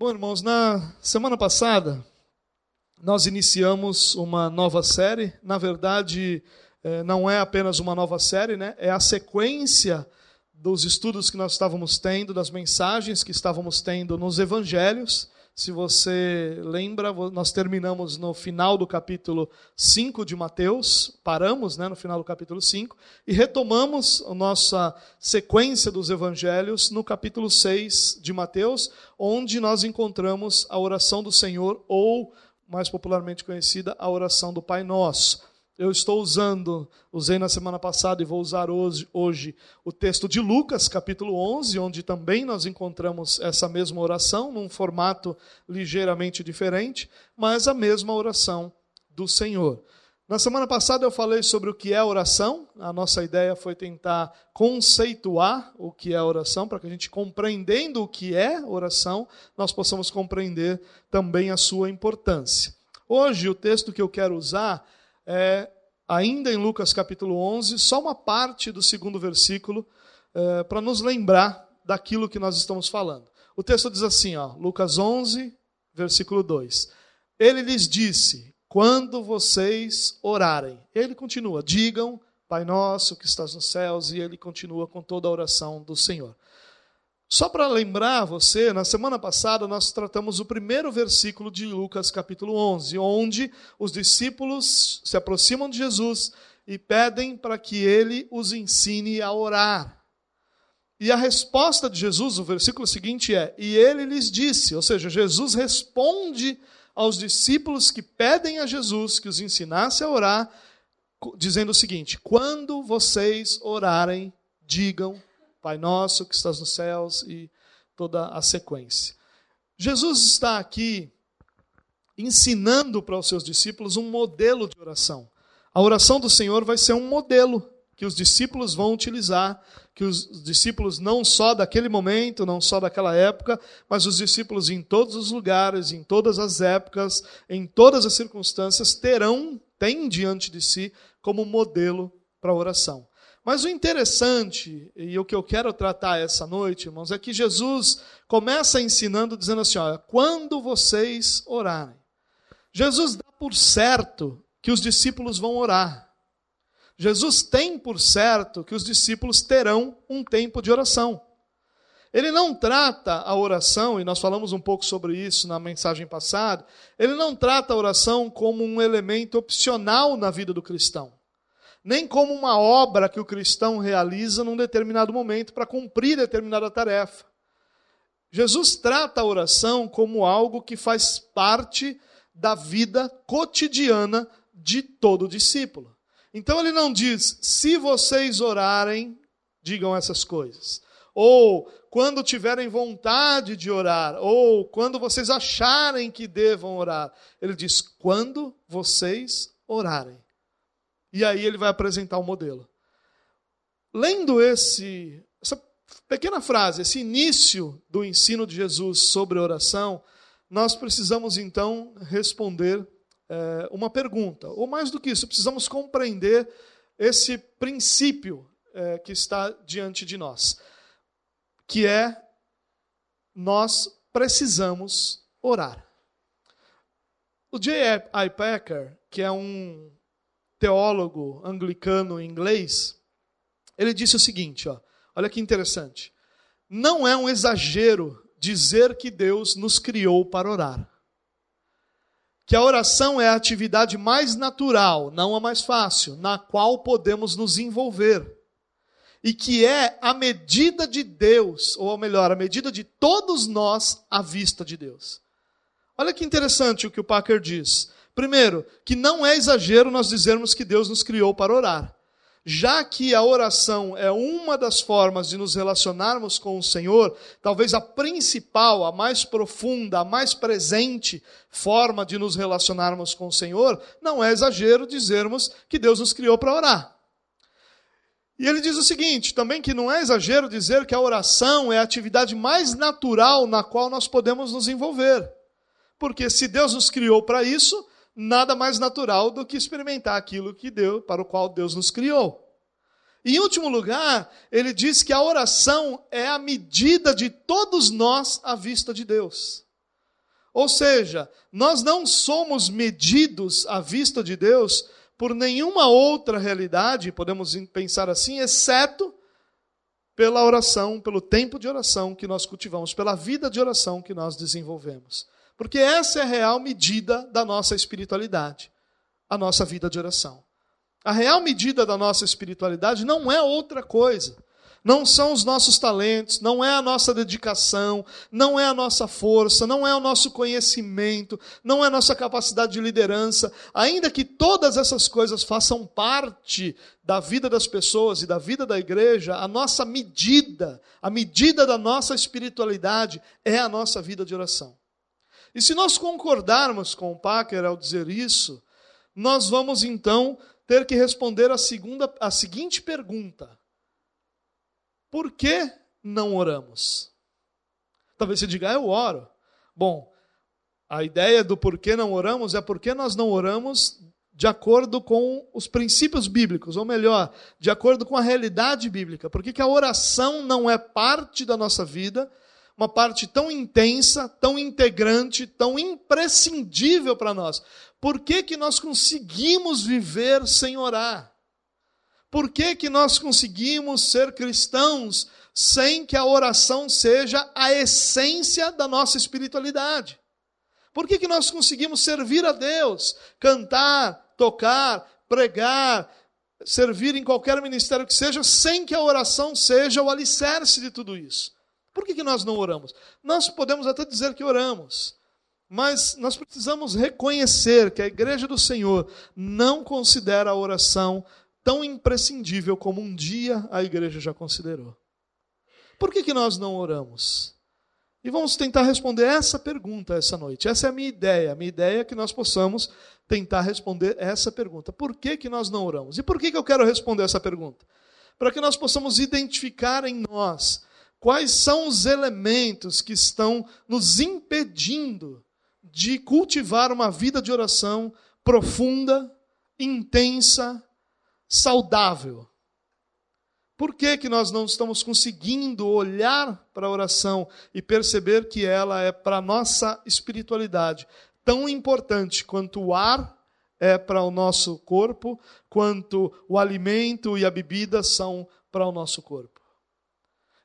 Bom, irmãos, na semana passada nós iniciamos uma nova série. Na verdade, eh, não é apenas uma nova série, né? é a sequência dos estudos que nós estávamos tendo, das mensagens que estávamos tendo nos evangelhos. Se você lembra, nós terminamos no final do capítulo 5 de Mateus, paramos né, no final do capítulo 5, e retomamos a nossa sequência dos evangelhos no capítulo 6 de Mateus, onde nós encontramos a oração do Senhor, ou, mais popularmente conhecida, a oração do Pai Nosso. Eu estou usando, usei na semana passada e vou usar hoje, hoje, o texto de Lucas, capítulo 11, onde também nós encontramos essa mesma oração, num formato ligeiramente diferente, mas a mesma oração do Senhor. Na semana passada eu falei sobre o que é oração. A nossa ideia foi tentar conceituar o que é oração, para que a gente, compreendendo o que é oração, nós possamos compreender também a sua importância. Hoje, o texto que eu quero usar é, ainda em Lucas capítulo 11, só uma parte do segundo versículo, é, para nos lembrar daquilo que nós estamos falando. O texto diz assim, ó, Lucas 11, versículo 2. Ele lhes disse: Quando vocês orarem, ele continua, digam, Pai nosso que estás nos céus, e ele continua com toda a oração do Senhor. Só para lembrar você, na semana passada nós tratamos o primeiro versículo de Lucas capítulo 11, onde os discípulos se aproximam de Jesus e pedem para que ele os ensine a orar. E a resposta de Jesus, o versículo seguinte é: E ele lhes disse, ou seja, Jesus responde aos discípulos que pedem a Jesus que os ensinasse a orar, dizendo o seguinte: Quando vocês orarem, digam Pai nosso que estás nos céus e toda a sequência. Jesus está aqui ensinando para os seus discípulos um modelo de oração. A oração do Senhor vai ser um modelo que os discípulos vão utilizar, que os discípulos não só daquele momento, não só daquela época, mas os discípulos em todos os lugares, em todas as épocas, em todas as circunstâncias terão, têm diante de si como modelo para a oração. Mas o interessante, e o que eu quero tratar essa noite, irmãos, é que Jesus começa ensinando, dizendo assim: olha, quando vocês orarem. Jesus dá por certo que os discípulos vão orar. Jesus tem por certo que os discípulos terão um tempo de oração. Ele não trata a oração, e nós falamos um pouco sobre isso na mensagem passada, ele não trata a oração como um elemento opcional na vida do cristão nem como uma obra que o cristão realiza num determinado momento para cumprir determinada tarefa. Jesus trata a oração como algo que faz parte da vida cotidiana de todo discípulo. Então ele não diz, se vocês orarem, digam essas coisas. Ou quando tiverem vontade de orar, ou quando vocês acharem que devam orar. Ele diz, quando vocês orarem. E aí ele vai apresentar o modelo. Lendo esse, essa pequena frase, esse início do ensino de Jesus sobre oração, nós precisamos então responder é, uma pergunta. Ou mais do que isso, precisamos compreender esse princípio é, que está diante de nós, que é nós precisamos orar. O J.I. Packer, que é um teólogo anglicano inglês, ele disse o seguinte, ó, olha que interessante. Não é um exagero dizer que Deus nos criou para orar. Que a oração é a atividade mais natural, não a mais fácil, na qual podemos nos envolver. E que é a medida de Deus, ou melhor, a medida de todos nós à vista de Deus. Olha que interessante o que o Packer diz. Primeiro, que não é exagero nós dizermos que Deus nos criou para orar. Já que a oração é uma das formas de nos relacionarmos com o Senhor, talvez a principal, a mais profunda, a mais presente forma de nos relacionarmos com o Senhor, não é exagero dizermos que Deus nos criou para orar. E ele diz o seguinte, também que não é exagero dizer que a oração é a atividade mais natural na qual nós podemos nos envolver. Porque se Deus nos criou para isso, nada mais natural do que experimentar aquilo que deu, para o qual Deus nos criou. Em último lugar, ele diz que a oração é a medida de todos nós à vista de Deus. Ou seja, nós não somos medidos à vista de Deus por nenhuma outra realidade, podemos pensar assim, exceto pela oração, pelo tempo de oração que nós cultivamos, pela vida de oração que nós desenvolvemos. Porque essa é a real medida da nossa espiritualidade, a nossa vida de oração. A real medida da nossa espiritualidade não é outra coisa não são os nossos talentos, não é a nossa dedicação, não é a nossa força, não é o nosso conhecimento, não é a nossa capacidade de liderança. Ainda que todas essas coisas façam parte da vida das pessoas e da vida da igreja, a nossa medida, a medida da nossa espiritualidade é a nossa vida de oração. E se nós concordarmos com o Packer ao dizer isso, nós vamos então ter que responder a, segunda, a seguinte pergunta por que não oramos? Talvez você diga, ah, eu oro. Bom, a ideia do porquê não oramos é porque nós não oramos de acordo com os princípios bíblicos, ou melhor, de acordo com a realidade bíblica. Por que a oração não é parte da nossa vida, uma parte tão intensa, tão integrante, tão imprescindível para nós? Por que, que nós conseguimos viver sem orar? Por que, que nós conseguimos ser cristãos sem que a oração seja a essência da nossa espiritualidade? Por que, que nós conseguimos servir a Deus, cantar, tocar, pregar, servir em qualquer ministério que seja, sem que a oração seja o alicerce de tudo isso? Por que, que nós não oramos? Nós podemos até dizer que oramos, mas nós precisamos reconhecer que a igreja do Senhor não considera a oração tão imprescindível como um dia a igreja já considerou. Por que, que nós não oramos? E vamos tentar responder essa pergunta essa noite. Essa é a minha ideia. A minha ideia é que nós possamos tentar responder essa pergunta. Por que, que nós não oramos? E por que, que eu quero responder essa pergunta? Para que nós possamos identificar em nós quais são os elementos que estão nos impedindo de cultivar uma vida de oração profunda, intensa, saudável. Por que, que nós não estamos conseguindo olhar para a oração e perceber que ela é para a nossa espiritualidade tão importante quanto o ar é para o nosso corpo, quanto o alimento e a bebida são para o nosso corpo?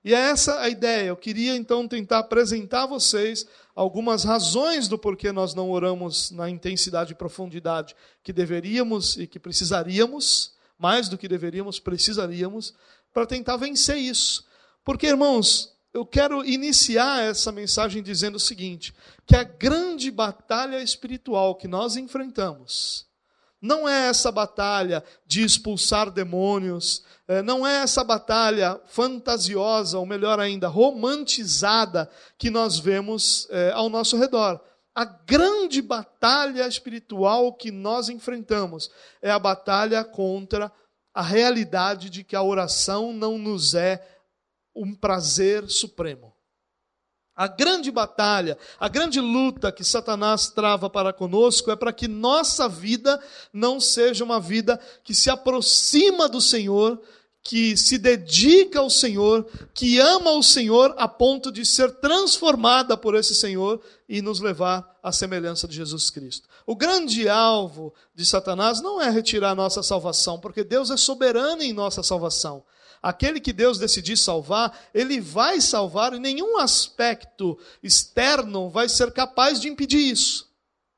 E é essa a ideia. Eu queria então tentar apresentar a vocês algumas razões do porquê nós não oramos na intensidade e profundidade que deveríamos e que precisaríamos mais do que deveríamos, precisaríamos, para tentar vencer isso. Porque, irmãos, eu quero iniciar essa mensagem dizendo o seguinte: que a grande batalha espiritual que nós enfrentamos, não é essa batalha de expulsar demônios, é, não é essa batalha fantasiosa, ou melhor ainda, romantizada, que nós vemos é, ao nosso redor. A grande batalha espiritual que nós enfrentamos é a batalha contra a realidade de que a oração não nos é um prazer supremo. A grande batalha, a grande luta que Satanás trava para conosco é para que nossa vida não seja uma vida que se aproxima do Senhor, que se dedica ao Senhor, que ama o Senhor a ponto de ser transformada por esse Senhor e nos levar à semelhança de Jesus Cristo. O grande alvo de Satanás não é retirar nossa salvação, porque Deus é soberano em nossa salvação. Aquele que Deus decidir salvar, ele vai salvar e nenhum aspecto externo vai ser capaz de impedir isso.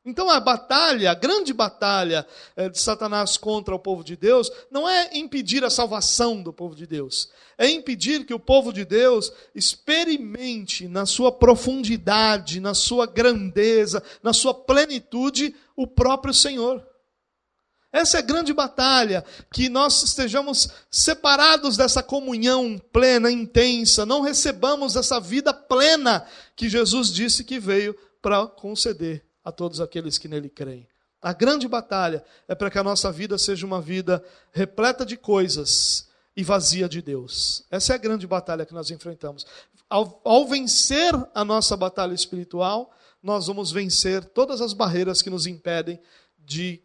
Então a batalha, a grande batalha eh, de Satanás contra o povo de Deus, não é impedir a salvação do povo de Deus, é impedir que o povo de Deus experimente na sua profundidade, na sua grandeza, na sua plenitude, o próprio Senhor. Essa é a grande batalha, que nós estejamos separados dessa comunhão plena, intensa, não recebamos essa vida plena que Jesus disse que veio para conceder a todos aqueles que nele creem. A grande batalha é para que a nossa vida seja uma vida repleta de coisas e vazia de Deus. Essa é a grande batalha que nós enfrentamos. Ao, ao, vencer a nossa batalha espiritual, nós vamos vencer todas as barreiras que nos impedem de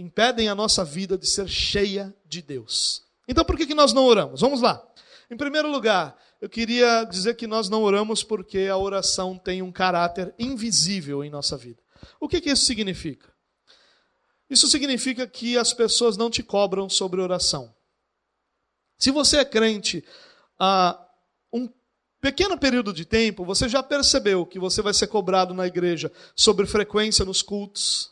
impedem a nossa vida de ser cheia de Deus. Então por que, que nós não oramos? Vamos lá. Em primeiro lugar, eu queria dizer que nós não oramos porque a oração tem um caráter invisível em nossa vida. O que, que isso significa? Isso significa que as pessoas não te cobram sobre oração. Se você é crente há um pequeno período de tempo, você já percebeu que você vai ser cobrado na igreja sobre frequência nos cultos,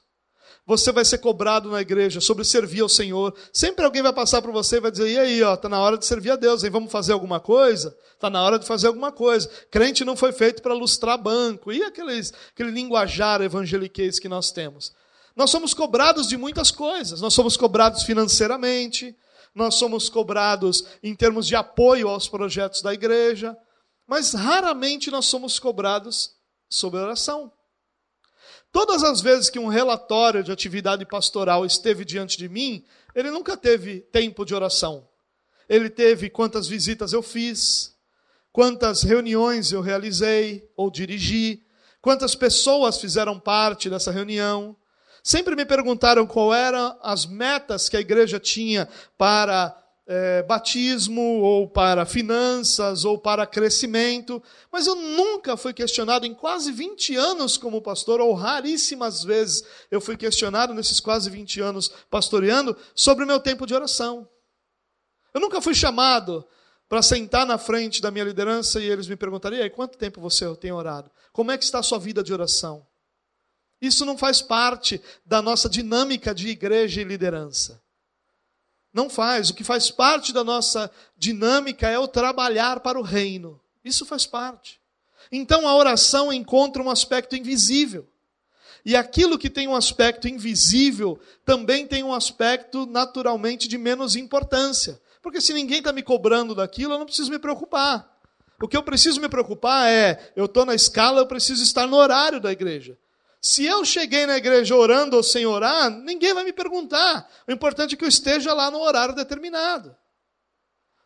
você vai ser cobrado na igreja sobre servir ao Senhor. Sempre alguém vai passar por você e vai dizer: e aí, ó, tá na hora de servir a Deus, aí vamos fazer alguma coisa? Tá na hora de fazer alguma coisa. Crente não foi feito para lustrar banco. E aqueles, aquele linguajar evangeliquez que nós temos? Nós somos cobrados de muitas coisas. Nós somos cobrados financeiramente, nós somos cobrados em termos de apoio aos projetos da igreja, mas raramente nós somos cobrados sobre oração. Todas as vezes que um relatório de atividade pastoral esteve diante de mim, ele nunca teve tempo de oração. Ele teve quantas visitas eu fiz, quantas reuniões eu realizei ou dirigi, quantas pessoas fizeram parte dessa reunião. Sempre me perguntaram qual eram as metas que a igreja tinha para é, batismo, ou para finanças, ou para crescimento, mas eu nunca fui questionado em quase 20 anos como pastor, ou raríssimas vezes eu fui questionado nesses quase 20 anos pastoreando sobre o meu tempo de oração. Eu nunca fui chamado para sentar na frente da minha liderança e eles me perguntariam: e quanto tempo você tem orado? Como é que está a sua vida de oração? Isso não faz parte da nossa dinâmica de igreja e liderança. Não faz. O que faz parte da nossa dinâmica é o trabalhar para o reino. Isso faz parte. Então a oração encontra um aspecto invisível. E aquilo que tem um aspecto invisível também tem um aspecto naturalmente de menos importância. Porque se ninguém está me cobrando daquilo, eu não preciso me preocupar. O que eu preciso me preocupar é: eu estou na escala, eu preciso estar no horário da igreja. Se eu cheguei na igreja orando ou sem orar, ninguém vai me perguntar. O importante é que eu esteja lá no horário determinado.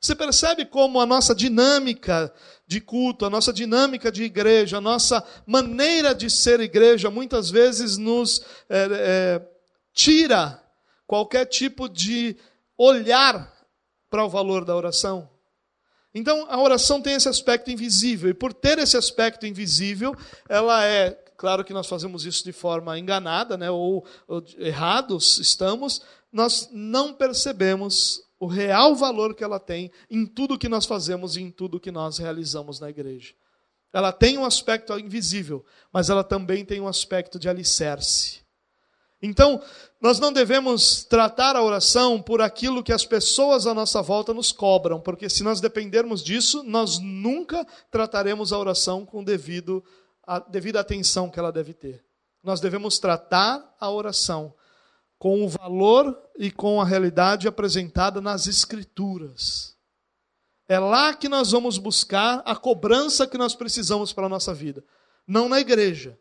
Você percebe como a nossa dinâmica de culto, a nossa dinâmica de igreja, a nossa maneira de ser igreja, muitas vezes nos é, é, tira qualquer tipo de olhar para o valor da oração. Então, a oração tem esse aspecto invisível, e por ter esse aspecto invisível, ela é Claro que nós fazemos isso de forma enganada, né, ou, ou errados estamos, nós não percebemos o real valor que ela tem em tudo que nós fazemos e em tudo que nós realizamos na igreja. Ela tem um aspecto invisível, mas ela também tem um aspecto de alicerce. Então, nós não devemos tratar a oração por aquilo que as pessoas à nossa volta nos cobram, porque se nós dependermos disso, nós nunca trataremos a oração com devido a devida atenção que ela deve ter. Nós devemos tratar a oração com o valor e com a realidade apresentada nas Escrituras. É lá que nós vamos buscar a cobrança que nós precisamos para a nossa vida, não na igreja.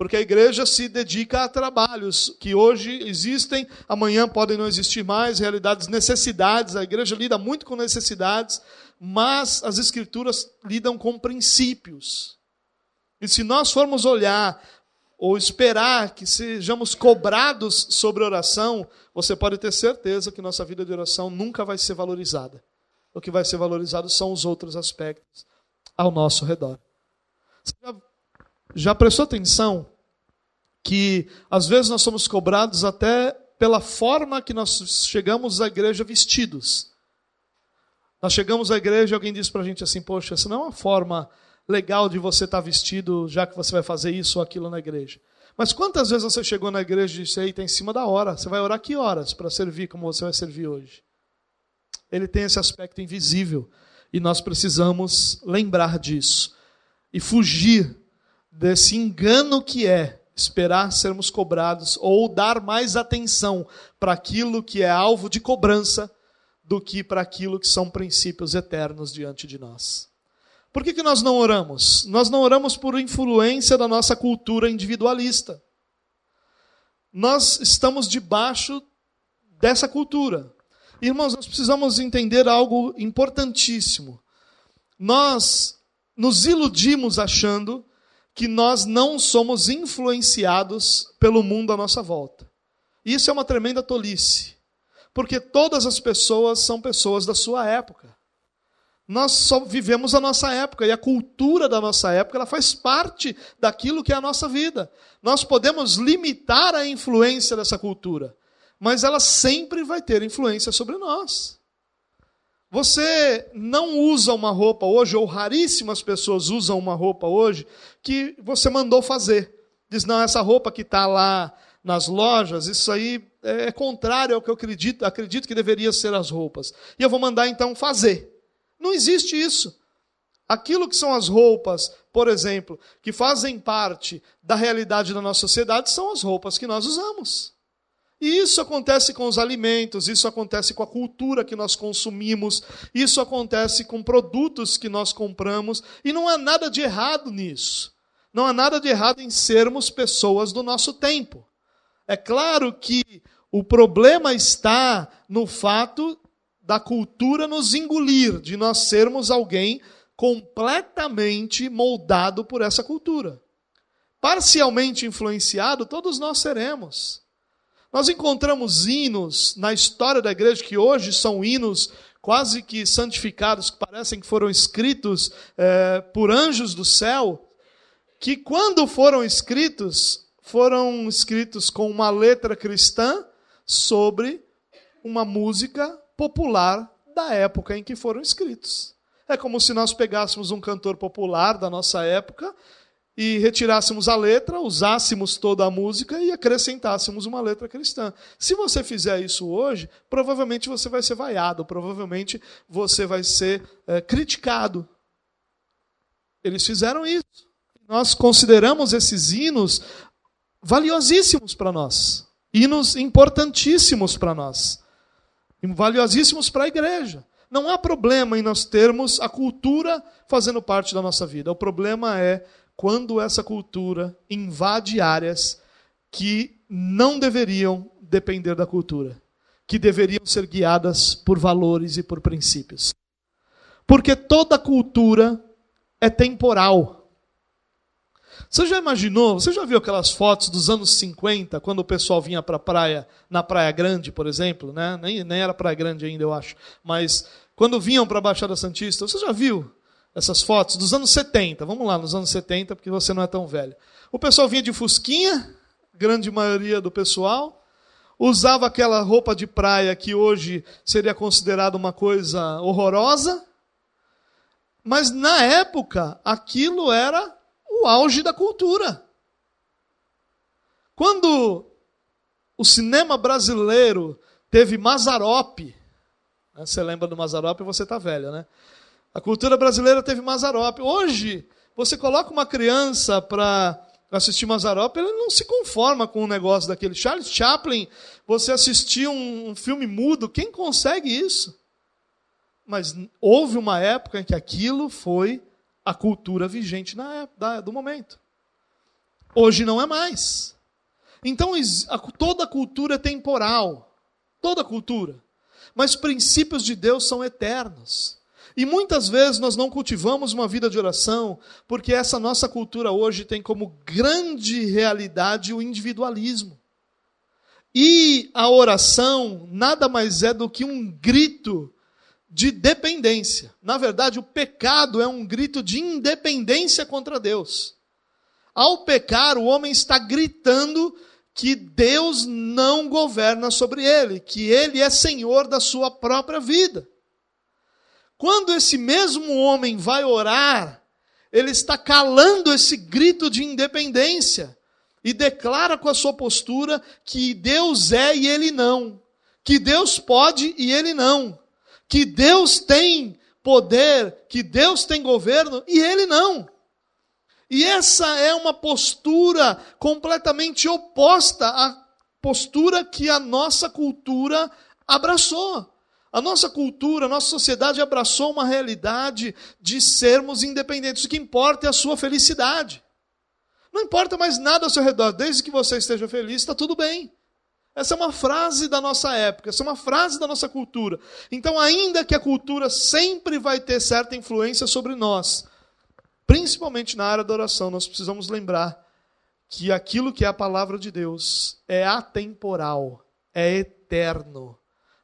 Porque a igreja se dedica a trabalhos que hoje existem, amanhã podem não existir mais, realidades, necessidades. A igreja lida muito com necessidades, mas as escrituras lidam com princípios. E se nós formos olhar ou esperar que sejamos cobrados sobre oração, você pode ter certeza que nossa vida de oração nunca vai ser valorizada. O que vai ser valorizado são os outros aspectos ao nosso redor. Você já, já prestou atenção que às vezes nós somos cobrados até pela forma que nós chegamos à igreja vestidos? Nós chegamos à igreja e alguém diz para a gente assim: Poxa, essa não é uma forma legal de você estar vestido, já que você vai fazer isso ou aquilo na igreja. Mas quantas vezes você chegou na igreja e disse, está em cima da hora, você vai orar que horas para servir como você vai servir hoje? Ele tem esse aspecto invisível e nós precisamos lembrar disso e fugir desse engano que é esperar sermos cobrados ou dar mais atenção para aquilo que é alvo de cobrança do que para aquilo que são princípios eternos diante de nós. Por que, que nós não oramos? Nós não oramos por influência da nossa cultura individualista. Nós estamos debaixo dessa cultura. Irmãos, nós precisamos entender algo importantíssimo. Nós nos iludimos achando que nós não somos influenciados pelo mundo à nossa volta. Isso é uma tremenda tolice, porque todas as pessoas são pessoas da sua época. Nós só vivemos a nossa época e a cultura da nossa época ela faz parte daquilo que é a nossa vida. Nós podemos limitar a influência dessa cultura, mas ela sempre vai ter influência sobre nós. Você não usa uma roupa hoje, ou raríssimas pessoas usam uma roupa hoje, que você mandou fazer. Diz, não, essa roupa que está lá nas lojas, isso aí é contrário ao que eu acredito, acredito que deveria ser as roupas. E eu vou mandar então fazer. Não existe isso. Aquilo que são as roupas, por exemplo, que fazem parte da realidade da nossa sociedade, são as roupas que nós usamos. E isso acontece com os alimentos, isso acontece com a cultura que nós consumimos, isso acontece com produtos que nós compramos, e não há nada de errado nisso. Não há nada de errado em sermos pessoas do nosso tempo. É claro que o problema está no fato da cultura nos engolir, de nós sermos alguém completamente moldado por essa cultura. Parcialmente influenciado, todos nós seremos. Nós encontramos hinos na história da igreja que hoje são hinos quase que santificados, que parecem que foram escritos é, por anjos do céu, que quando foram escritos, foram escritos com uma letra cristã sobre uma música popular da época em que foram escritos. É como se nós pegássemos um cantor popular da nossa época e retirássemos a letra, usássemos toda a música e acrescentássemos uma letra cristã. Se você fizer isso hoje, provavelmente você vai ser vaiado, provavelmente você vai ser é, criticado. Eles fizeram isso. Nós consideramos esses hinos valiosíssimos para nós, hinos importantíssimos para nós valiosíssimos para a igreja. Não há problema em nós termos a cultura fazendo parte da nossa vida. O problema é quando essa cultura invade áreas que não deveriam depender da cultura, que deveriam ser guiadas por valores e por princípios. Porque toda cultura é temporal. Você já imaginou, você já viu aquelas fotos dos anos 50, quando o pessoal vinha para a praia, na Praia Grande, por exemplo, né? nem, nem era Praia Grande ainda, eu acho, mas quando vinham para a Baixada Santista, você já viu essas fotos dos anos 70? Vamos lá, nos anos 70, porque você não é tão velho. O pessoal vinha de fusquinha, grande maioria do pessoal, usava aquela roupa de praia que hoje seria considerada uma coisa horrorosa, mas na época aquilo era o auge da cultura. Quando o cinema brasileiro teve Mazarope, né, você lembra do Mazarope, você está velho, né? A cultura brasileira teve Mazarope. Hoje, você coloca uma criança para assistir Mazarope, ele não se conforma com um negócio daquele. Charles Chaplin, você assistir um, um filme mudo, quem consegue isso? Mas houve uma época em que aquilo foi a cultura vigente na época, do momento. Hoje não é mais. Então, toda cultura é temporal. Toda cultura. Mas princípios de Deus são eternos. E muitas vezes nós não cultivamos uma vida de oração, porque essa nossa cultura hoje tem como grande realidade o individualismo. E a oração nada mais é do que um grito de dependência. Na verdade, o pecado é um grito de independência contra Deus. Ao pecar, o homem está gritando que Deus não governa sobre ele, que ele é senhor da sua própria vida. Quando esse mesmo homem vai orar, ele está calando esse grito de independência e declara com a sua postura que Deus é e ele não, que Deus pode e ele não, que Deus tem poder, que Deus tem governo e ele não. E essa é uma postura completamente oposta à postura que a nossa cultura abraçou. A nossa cultura, a nossa sociedade abraçou uma realidade de sermos independentes. O que importa é a sua felicidade. Não importa mais nada ao seu redor, desde que você esteja feliz, está tudo bem. Essa é uma frase da nossa época, essa é uma frase da nossa cultura. Então, ainda que a cultura sempre vai ter certa influência sobre nós, principalmente na área da oração, nós precisamos lembrar que aquilo que é a palavra de Deus é atemporal, é eterno.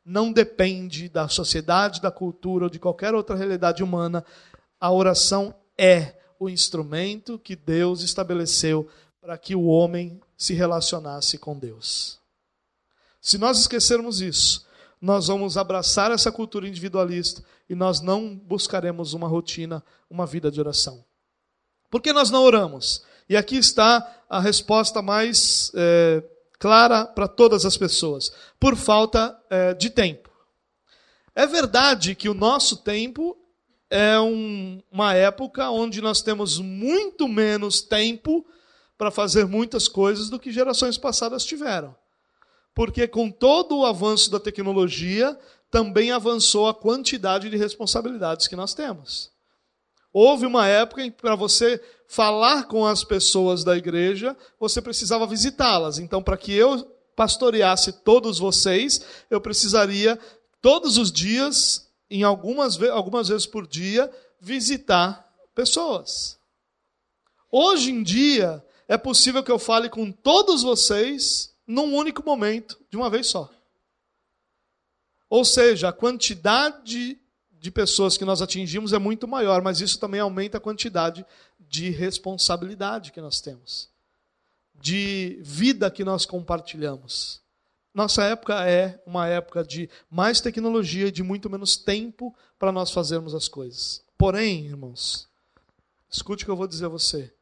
não depende da sociedade, da cultura ou de qualquer outra realidade humana. A oração é o instrumento que Deus estabeleceu para que o homem se relacionasse com Deus. Se nós esquecermos isso, nós vamos abraçar essa cultura individualista e nós não buscaremos uma rotina, uma vida de oração. Por que nós não oramos? E aqui está a resposta mais é, clara para todas as pessoas: por falta é, de tempo. É verdade que o nosso tempo é um, uma época onde nós temos muito menos tempo para fazer muitas coisas do que gerações passadas tiveram. Porque com todo o avanço da tecnologia, também avançou a quantidade de responsabilidades que nós temos. Houve uma época em que, para você falar com as pessoas da igreja, você precisava visitá-las. Então, para que eu pastoreasse todos vocês, eu precisaria, todos os dias, em algumas, algumas vezes por dia, visitar pessoas. Hoje em dia, é possível que eu fale com todos vocês num único momento, de uma vez só. Ou seja, a quantidade de pessoas que nós atingimos é muito maior, mas isso também aumenta a quantidade de responsabilidade que nós temos, de vida que nós compartilhamos. Nossa época é uma época de mais tecnologia e de muito menos tempo para nós fazermos as coisas. Porém, irmãos, escute o que eu vou dizer a você.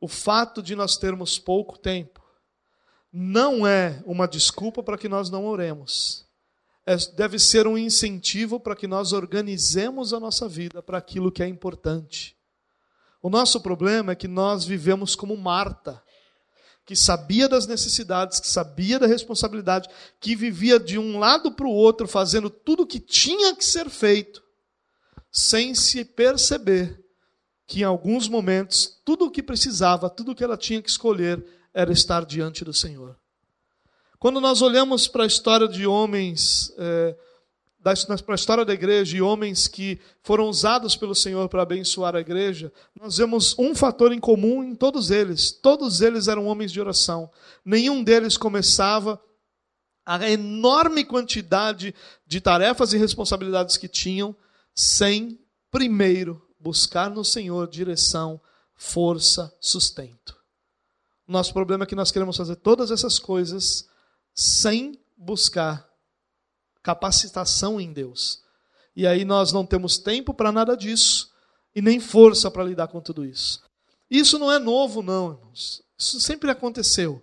O fato de nós termos pouco tempo não é uma desculpa para que nós não oremos é, deve ser um incentivo para que nós organizemos a nossa vida para aquilo que é importante. O nosso problema é que nós vivemos como Marta, que sabia das necessidades, que sabia da responsabilidade, que vivia de um lado para o outro, fazendo tudo o que tinha que ser feito, sem se perceber que em alguns momentos tudo o que precisava, tudo o que ela tinha que escolher era estar diante do Senhor. Quando nós olhamos para a história de homens, é, para a história da igreja e homens que foram usados pelo Senhor para abençoar a igreja, nós vemos um fator em comum em todos eles. Todos eles eram homens de oração. Nenhum deles começava a enorme quantidade de tarefas e responsabilidades que tinham sem primeiro buscar no Senhor direção, força, sustento. Nosso problema é que nós queremos fazer todas essas coisas sem buscar capacitação em Deus. E aí nós não temos tempo para nada disso e nem força para lidar com tudo isso. Isso não é novo, não, irmãos. Isso sempre aconteceu.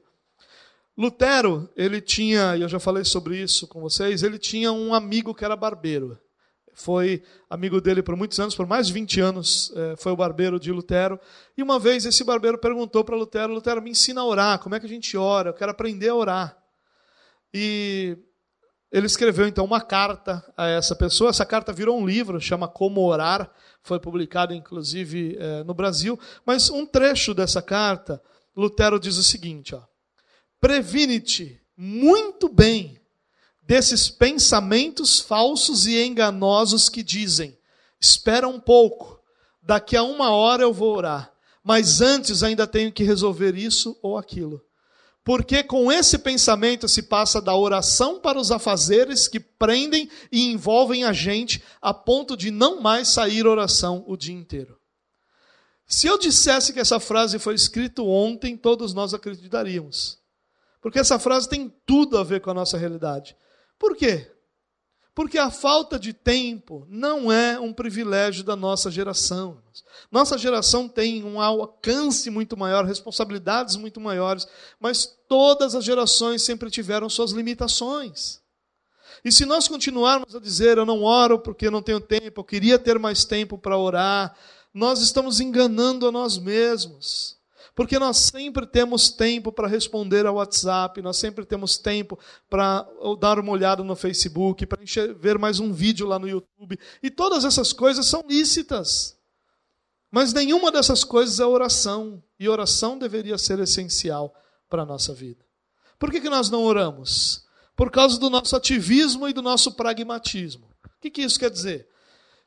Lutero, ele tinha, e eu já falei sobre isso com vocês, ele tinha um amigo que era barbeiro. Foi amigo dele por muitos anos, por mais de 20 anos, eh, foi o barbeiro de Lutero. E uma vez esse barbeiro perguntou para Lutero: Lutero, me ensina a orar, como é que a gente ora? Eu quero aprender a orar. E ele escreveu então uma carta a essa pessoa. Essa carta virou um livro, chama Como Orar, foi publicado inclusive é, no Brasil. Mas um trecho dessa carta, Lutero diz o seguinte: previne-te muito bem desses pensamentos falsos e enganosos que dizem: espera um pouco, daqui a uma hora eu vou orar, mas antes ainda tenho que resolver isso ou aquilo. Porque com esse pensamento se passa da oração para os afazeres que prendem e envolvem a gente a ponto de não mais sair oração o dia inteiro. Se eu dissesse que essa frase foi escrita ontem, todos nós acreditaríamos. Porque essa frase tem tudo a ver com a nossa realidade. Por quê? Porque a falta de tempo não é um privilégio da nossa geração. Nossa geração tem um alcance muito maior, responsabilidades muito maiores, mas todas as gerações sempre tiveram suas limitações. E se nós continuarmos a dizer, eu não oro porque não tenho tempo, eu queria ter mais tempo para orar, nós estamos enganando a nós mesmos. Porque nós sempre temos tempo para responder ao WhatsApp, nós sempre temos tempo para dar uma olhada no Facebook, para ver mais um vídeo lá no YouTube. E todas essas coisas são lícitas. Mas nenhuma dessas coisas é oração. E oração deveria ser essencial para a nossa vida. Por que, que nós não oramos? Por causa do nosso ativismo e do nosso pragmatismo. O que, que isso quer dizer?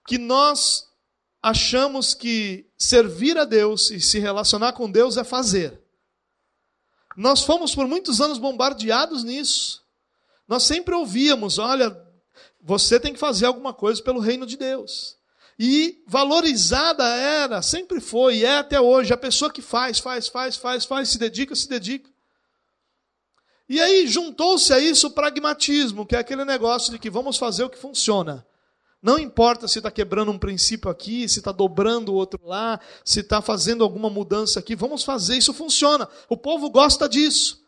Que nós achamos que servir a Deus e se relacionar com Deus é fazer. Nós fomos por muitos anos bombardeados nisso. Nós sempre ouvíamos: olha, você tem que fazer alguma coisa pelo reino de Deus. E valorizada era, sempre foi, e é até hoje, a pessoa que faz, faz, faz, faz, faz, se dedica, se dedica. E aí juntou-se a isso o pragmatismo, que é aquele negócio de que vamos fazer o que funciona. Não importa se está quebrando um princípio aqui, se está dobrando o outro lá, se está fazendo alguma mudança aqui, vamos fazer, isso funciona. O povo gosta disso.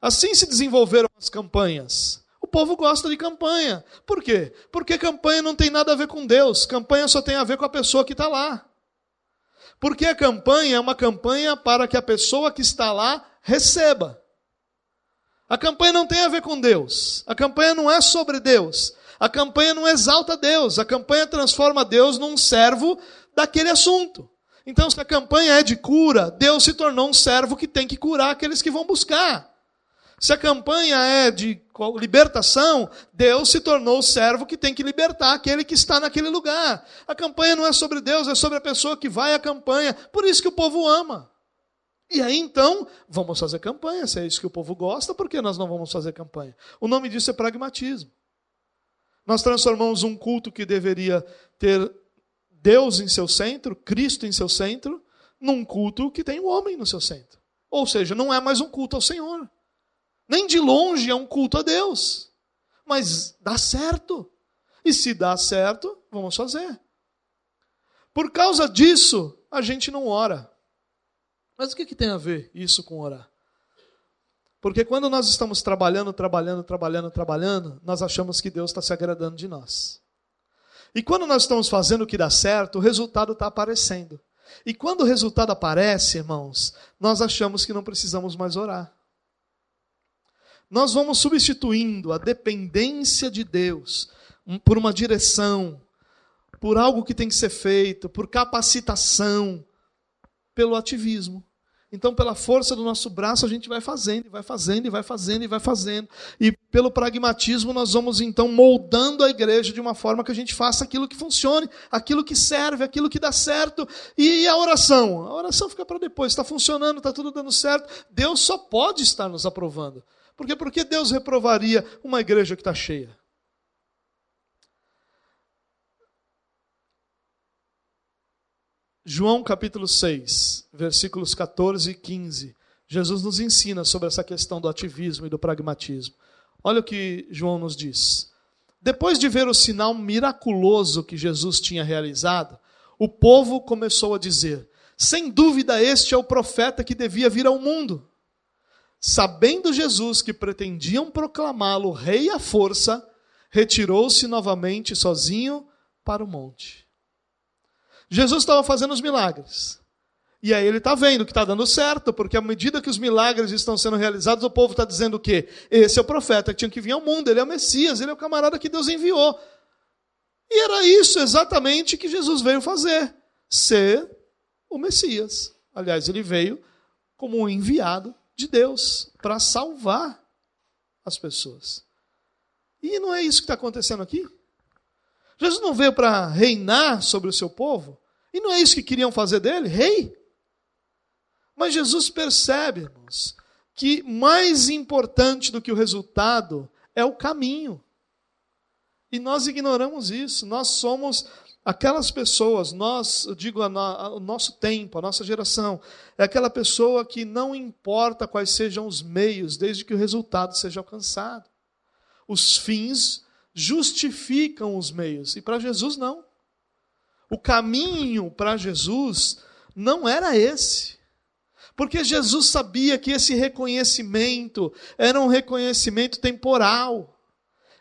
Assim se desenvolveram as campanhas. O povo gosta de campanha. Por quê? Porque campanha não tem nada a ver com Deus, campanha só tem a ver com a pessoa que está lá. Porque a campanha é uma campanha para que a pessoa que está lá receba. A campanha não tem a ver com Deus. A campanha não é sobre Deus. A campanha não exalta Deus. A campanha transforma Deus num servo daquele assunto. Então, se a campanha é de cura, Deus se tornou um servo que tem que curar aqueles que vão buscar. Se a campanha é de libertação, Deus se tornou o servo que tem que libertar aquele que está naquele lugar. A campanha não é sobre Deus, é sobre a pessoa que vai à campanha. Por isso que o povo ama. E aí então, vamos fazer campanha. Se é isso que o povo gosta, por que nós não vamos fazer campanha? O nome disso é pragmatismo. Nós transformamos um culto que deveria ter Deus em seu centro, Cristo em seu centro, num culto que tem o homem no seu centro. Ou seja, não é mais um culto ao Senhor. Nem de longe é um culto a Deus. Mas dá certo. E se dá certo, vamos fazer. Por causa disso, a gente não ora. Mas o que, que tem a ver isso com orar? Porque quando nós estamos trabalhando, trabalhando, trabalhando, trabalhando, nós achamos que Deus está se agradando de nós. E quando nós estamos fazendo o que dá certo, o resultado está aparecendo. E quando o resultado aparece, irmãos, nós achamos que não precisamos mais orar. Nós vamos substituindo a dependência de Deus por uma direção, por algo que tem que ser feito, por capacitação, pelo ativismo. Então, pela força do nosso braço, a gente vai fazendo, e vai fazendo, e vai fazendo, e vai fazendo. E pelo pragmatismo, nós vamos então moldando a igreja de uma forma que a gente faça aquilo que funcione, aquilo que serve, aquilo que dá certo. E a oração? A oração fica para depois. Está funcionando, está tudo dando certo. Deus só pode estar nos aprovando. Porque por que Deus reprovaria uma igreja que está cheia? João capítulo 6, versículos 14 e 15. Jesus nos ensina sobre essa questão do ativismo e do pragmatismo. Olha o que João nos diz. Depois de ver o sinal miraculoso que Jesus tinha realizado, o povo começou a dizer: Sem dúvida, este é o profeta que devia vir ao mundo. Sabendo Jesus que pretendiam proclamá-lo rei à força, retirou-se novamente sozinho para o monte. Jesus estava fazendo os milagres. E aí ele está vendo que está dando certo, porque à medida que os milagres estão sendo realizados, o povo está dizendo o quê? Esse é o profeta que tinha que vir ao mundo, ele é o Messias, ele é o camarada que Deus enviou. E era isso exatamente que Jesus veio fazer: ser o Messias. Aliás, ele veio como um enviado de Deus para salvar as pessoas. E não é isso que está acontecendo aqui? Jesus não veio para reinar sobre o seu povo? E não é isso que queriam fazer dele? Rei? Mas Jesus percebe, irmãos, que mais importante do que o resultado é o caminho. E nós ignoramos isso. Nós somos aquelas pessoas, nós, eu digo, o nosso tempo, a nossa geração, é aquela pessoa que não importa quais sejam os meios, desde que o resultado seja alcançado. Os fins justificam os meios. E para Jesus, não. O caminho para Jesus não era esse. Porque Jesus sabia que esse reconhecimento era um reconhecimento temporal.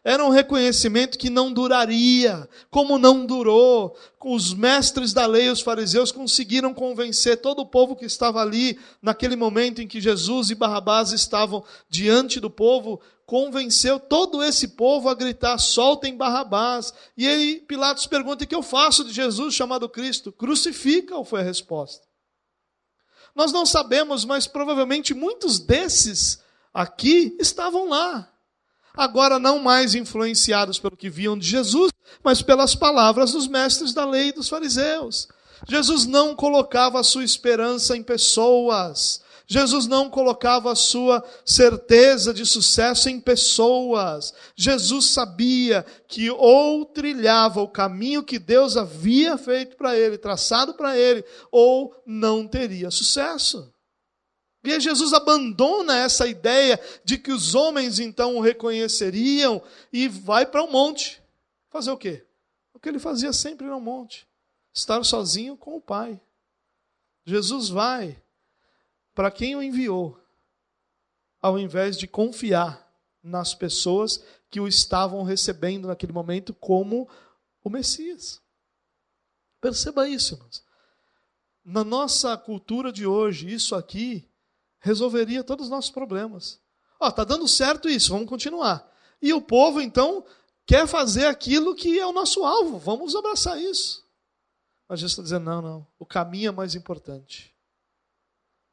Era um reconhecimento que não duraria, como não durou. Os mestres da lei, os fariseus, conseguiram convencer todo o povo que estava ali, naquele momento em que Jesus e Barrabás estavam diante do povo, convenceu todo esse povo a gritar: soltem Barrabás. E aí Pilatos pergunta: o que eu faço de Jesus chamado Cristo? Crucifica-o, foi a resposta. Nós não sabemos, mas provavelmente muitos desses aqui estavam lá. Agora, não mais influenciados pelo que viam de Jesus, mas pelas palavras dos mestres da lei e dos fariseus. Jesus não colocava a sua esperança em pessoas, Jesus não colocava a sua certeza de sucesso em pessoas. Jesus sabia que ou trilhava o caminho que Deus havia feito para ele, traçado para ele, ou não teria sucesso. E aí Jesus abandona essa ideia de que os homens então o reconheceriam e vai para o monte. Fazer o quê? O que ele fazia sempre no monte: estar sozinho com o Pai. Jesus vai para quem o enviou, ao invés de confiar nas pessoas que o estavam recebendo naquele momento como o Messias. Perceba isso, irmãos. Na nossa cultura de hoje, isso aqui resolveria todos os nossos problemas. Ó, tá dando certo isso, vamos continuar. E o povo então quer fazer aquilo que é o nosso alvo, vamos abraçar isso. Mas Jesus está dizendo: não, não, o caminho é mais importante.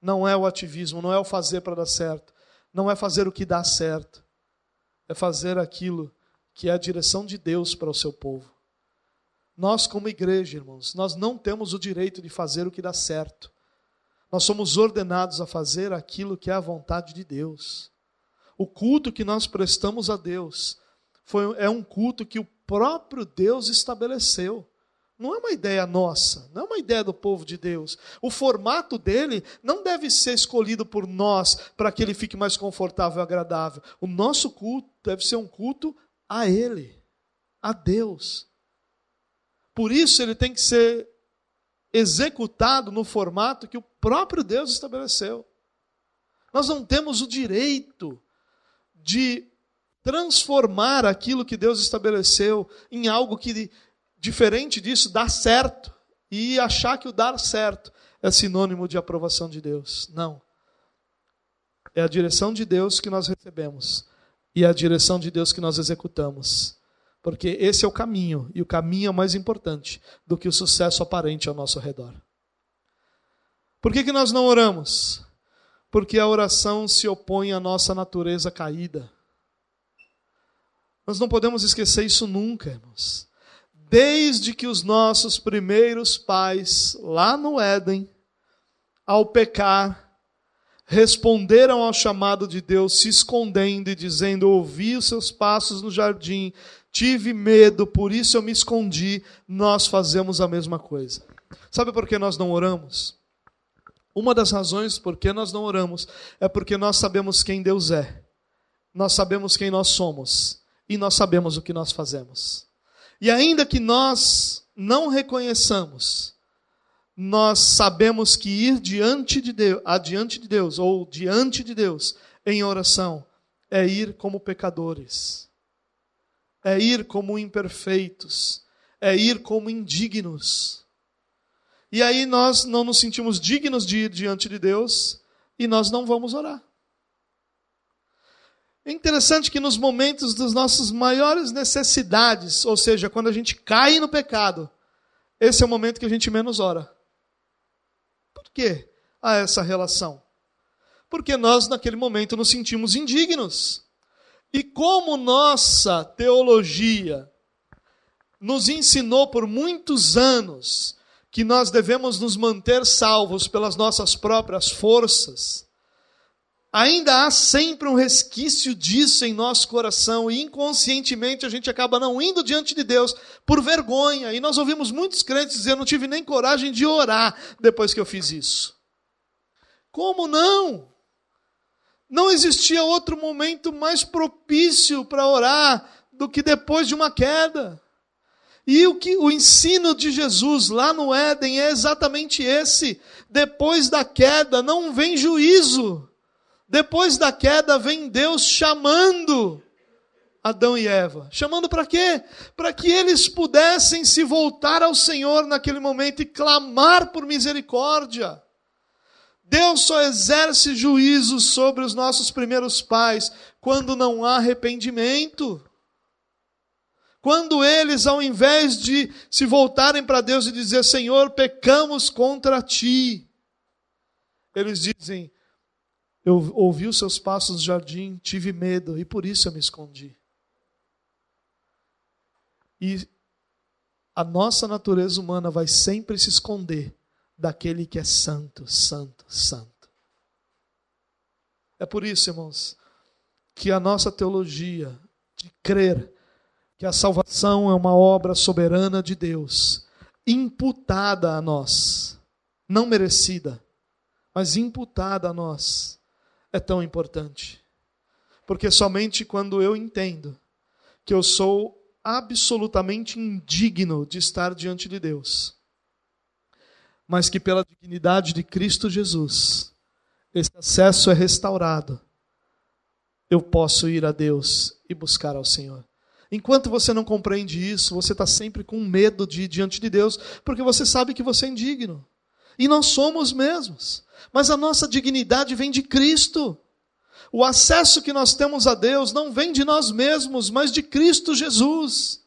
Não é o ativismo, não é o fazer para dar certo, não é fazer o que dá certo, é fazer aquilo que é a direção de Deus para o seu povo. Nós, como igreja, irmãos, nós não temos o direito de fazer o que dá certo. Nós somos ordenados a fazer aquilo que é a vontade de Deus. O culto que nós prestamos a Deus foi, é um culto que o próprio Deus estabeleceu. Não é uma ideia nossa, não é uma ideia do povo de Deus. O formato dele não deve ser escolhido por nós para que ele fique mais confortável e agradável. O nosso culto deve ser um culto a Ele, a Deus. Por isso ele tem que ser executado no formato que o próprio Deus estabeleceu. Nós não temos o direito de transformar aquilo que Deus estabeleceu em algo que, diferente disso, dá certo e achar que o dar certo é sinônimo de aprovação de Deus. Não. É a direção de Deus que nós recebemos e é a direção de Deus que nós executamos. Porque esse é o caminho, e o caminho é mais importante do que o sucesso aparente ao nosso redor. Por que, que nós não oramos? Porque a oração se opõe à nossa natureza caída. Nós não podemos esquecer isso nunca, irmãos. Desde que os nossos primeiros pais, lá no Éden, ao pecar, responderam ao chamado de Deus, se escondendo e dizendo: Ouvi os seus passos no jardim, tive medo, por isso eu me escondi. Nós fazemos a mesma coisa. Sabe por que nós não oramos? Uma das razões por que nós não oramos é porque nós sabemos quem Deus é, nós sabemos quem nós somos e nós sabemos o que nós fazemos. E ainda que nós não reconheçamos, nós sabemos que ir diante de Deus, adiante de Deus ou diante de Deus em oração é ir como pecadores é ir como imperfeitos, é ir como indignos. E aí nós não nos sentimos dignos de ir diante de Deus e nós não vamos orar. É interessante que nos momentos das nossas maiores necessidades, ou seja, quando a gente cai no pecado, esse é o momento que a gente menos ora. Por que há essa relação? Porque nós, naquele momento, nos sentimos indignos. E como nossa teologia nos ensinou por muitos anos que nós devemos nos manter salvos pelas nossas próprias forças, ainda há sempre um resquício disso em nosso coração e inconscientemente a gente acaba não indo diante de Deus por vergonha. E nós ouvimos muitos crentes dizer: Eu não tive nem coragem de orar depois que eu fiz isso. Como não? Não existia outro momento mais propício para orar do que depois de uma queda. E o que o ensino de Jesus lá no Éden é exatamente esse. Depois da queda não vem juízo. Depois da queda vem Deus chamando Adão e Eva. Chamando para quê? Para que eles pudessem se voltar ao Senhor naquele momento e clamar por misericórdia. Deus só exerce juízo sobre os nossos primeiros pais quando não há arrependimento. Quando eles, ao invés de se voltarem para Deus e dizer: Senhor, pecamos contra ti, eles dizem: Eu ouvi os seus passos no jardim, tive medo e por isso eu me escondi. E a nossa natureza humana vai sempre se esconder daquele que é santo, santo, santo. É por isso, irmãos, que a nossa teologia de crer que a salvação é uma obra soberana de Deus, imputada a nós, não merecida, mas imputada a nós, é tão importante. Porque somente quando eu entendo que eu sou absolutamente indigno de estar diante de Deus, mas que pela dignidade de Cristo Jesus, esse acesso é restaurado, eu posso ir a Deus e buscar ao Senhor. Enquanto você não compreende isso, você está sempre com medo de ir diante de Deus, porque você sabe que você é indigno. E nós somos mesmos. Mas a nossa dignidade vem de Cristo. O acesso que nós temos a Deus não vem de nós mesmos, mas de Cristo Jesus.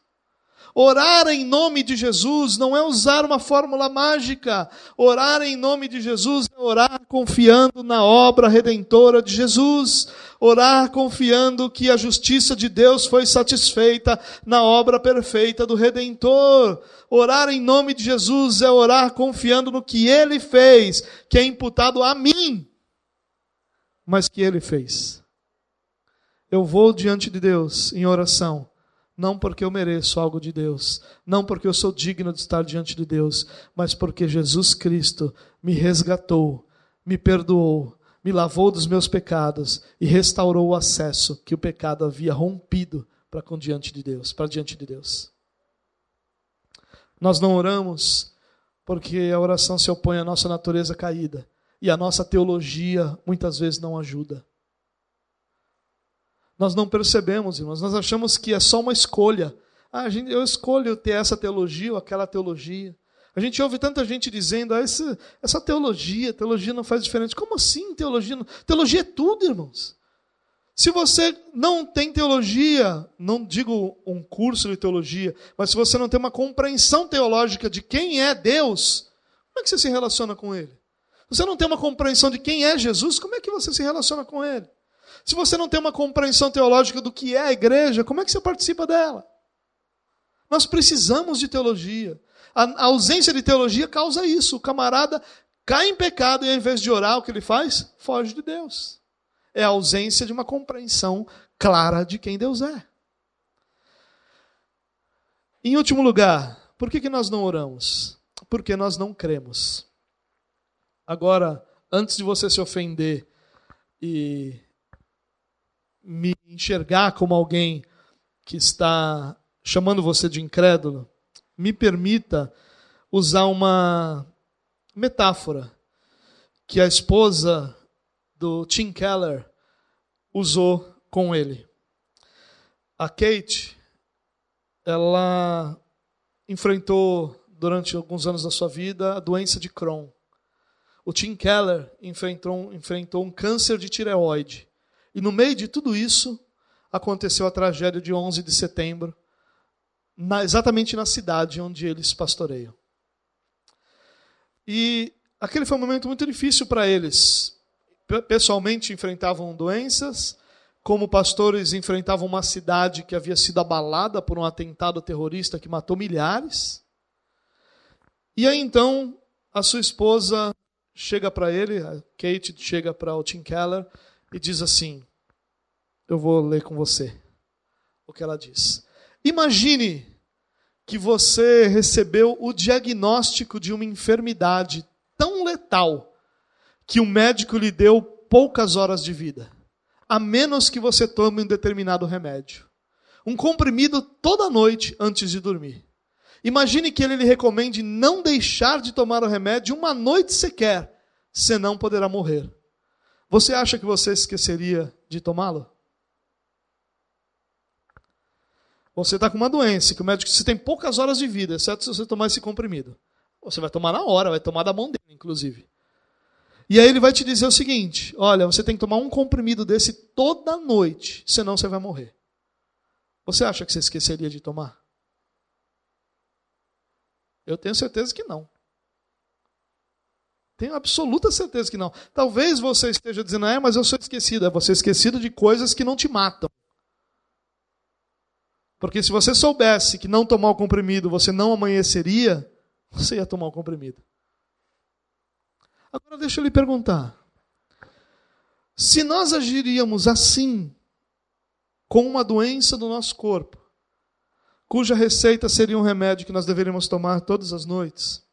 Orar em nome de Jesus não é usar uma fórmula mágica. Orar em nome de Jesus é orar confiando na obra redentora de Jesus. Orar confiando que a justiça de Deus foi satisfeita na obra perfeita do Redentor. Orar em nome de Jesus é orar confiando no que ele fez, que é imputado a mim, mas que ele fez. Eu vou diante de Deus em oração não porque eu mereço algo de Deus, não porque eu sou digno de estar diante de Deus, mas porque Jesus Cristo me resgatou, me perdoou, me lavou dos meus pecados e restaurou o acesso que o pecado havia rompido para com diante de Deus, para diante de Deus. Nós não oramos porque a oração se opõe à nossa natureza caída e a nossa teologia muitas vezes não ajuda. Nós não percebemos, irmãos. Nós achamos que é só uma escolha. Ah, gente, eu escolho ter essa teologia ou aquela teologia. A gente ouve tanta gente dizendo, ah, essa, essa teologia, teologia não faz diferença. Como assim teologia? Não... Teologia é tudo, irmãos. Se você não tem teologia, não digo um curso de teologia, mas se você não tem uma compreensão teológica de quem é Deus, como é que você se relaciona com Ele? Se você não tem uma compreensão de quem é Jesus, como é que você se relaciona com Ele? Se você não tem uma compreensão teológica do que é a igreja, como é que você participa dela? Nós precisamos de teologia. A, ausência de teologia causa isso. O camarada cai em pecado e ao invés de orar, o que ele faz? Foge de Deus. É a ausência de uma compreensão clara de quem Deus é. Em último lugar, por que, que nós não oramos? Porque nós não cremos. Agora, antes de você se ofender e me enxergar como alguém que está chamando você de incrédulo, me permita usar uma metáfora que a esposa do Tim Keller usou com ele. A Kate, ela enfrentou durante alguns anos da sua vida a doença de Crohn. O Tim Keller enfrentou, enfrentou um câncer de tireoide. E no meio de tudo isso, aconteceu a tragédia de 11 de setembro, na, exatamente na cidade onde eles pastoreiam. E aquele foi um momento muito difícil para eles. Pessoalmente enfrentavam doenças, como pastores enfrentavam uma cidade que havia sido abalada por um atentado terrorista que matou milhares. E aí então a sua esposa chega para ele, a Kate chega para o Tim Keller e diz assim: eu vou ler com você o que ela diz. Imagine que você recebeu o diagnóstico de uma enfermidade tão letal que o médico lhe deu poucas horas de vida, a menos que você tome um determinado remédio. Um comprimido toda noite antes de dormir. Imagine que ele lhe recomende não deixar de tomar o remédio uma noite sequer, senão poderá morrer. Você acha que você esqueceria de tomá-lo? Você está com uma doença, que o médico você tem poucas horas de vida, exceto se você tomar esse comprimido. Você vai tomar na hora, vai tomar da mão dele, inclusive. E aí ele vai te dizer o seguinte: olha, você tem que tomar um comprimido desse toda noite, senão você vai morrer. Você acha que você esqueceria de tomar? Eu tenho certeza que não. Tenho absoluta certeza que não. Talvez você esteja dizendo, é, mas eu sou esquecido. É você esquecido de coisas que não te matam. Porque se você soubesse que não tomar o comprimido você não amanheceria, você ia tomar o comprimido. Agora deixa eu lhe perguntar. Se nós agiríamos assim com uma doença do nosso corpo, cuja receita seria um remédio que nós deveríamos tomar todas as noites,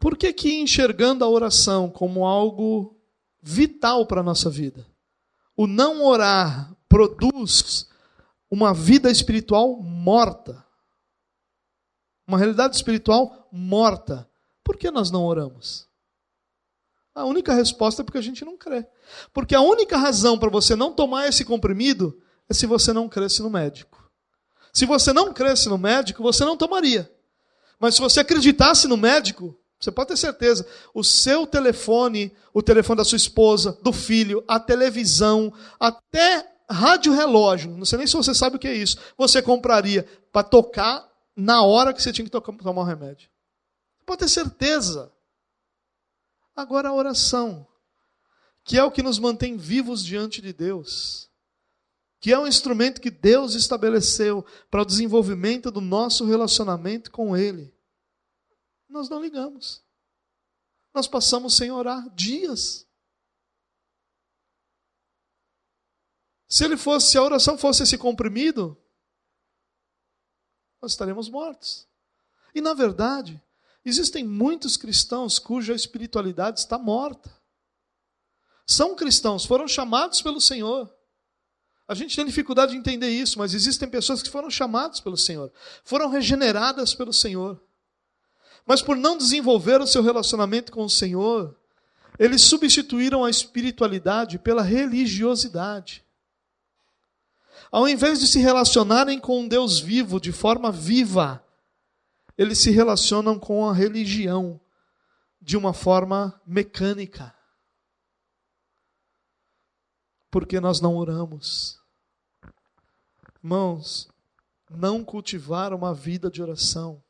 por que que enxergando a oração como algo vital para a nossa vida, o não orar produz uma vida espiritual morta? Uma realidade espiritual morta. Por que nós não oramos? A única resposta é porque a gente não crê. Porque a única razão para você não tomar esse comprimido é se você não cresce no médico. Se você não cresce no médico, você não tomaria. Mas se você acreditasse no médico, você pode ter certeza, o seu telefone, o telefone da sua esposa, do filho, a televisão, até rádio relógio, não sei nem se você sabe o que é isso, você compraria para tocar na hora que você tinha que tomar o remédio. Você pode ter certeza. Agora a oração, que é o que nos mantém vivos diante de Deus, que é um instrumento que Deus estabeleceu para o desenvolvimento do nosso relacionamento com Ele nós não ligamos. Nós passamos sem orar dias. Se ele fosse, se a oração fosse esse comprimido, nós estaremos mortos. E na verdade, existem muitos cristãos cuja espiritualidade está morta. São cristãos, foram chamados pelo Senhor. A gente tem dificuldade de entender isso, mas existem pessoas que foram chamadas pelo Senhor, foram regeneradas pelo Senhor mas por não desenvolver o seu relacionamento com o Senhor, eles substituíram a espiritualidade pela religiosidade. Ao invés de se relacionarem com um Deus vivo de forma viva, eles se relacionam com a religião de uma forma mecânica. Porque nós não oramos. Irmãos, não cultivar uma vida de oração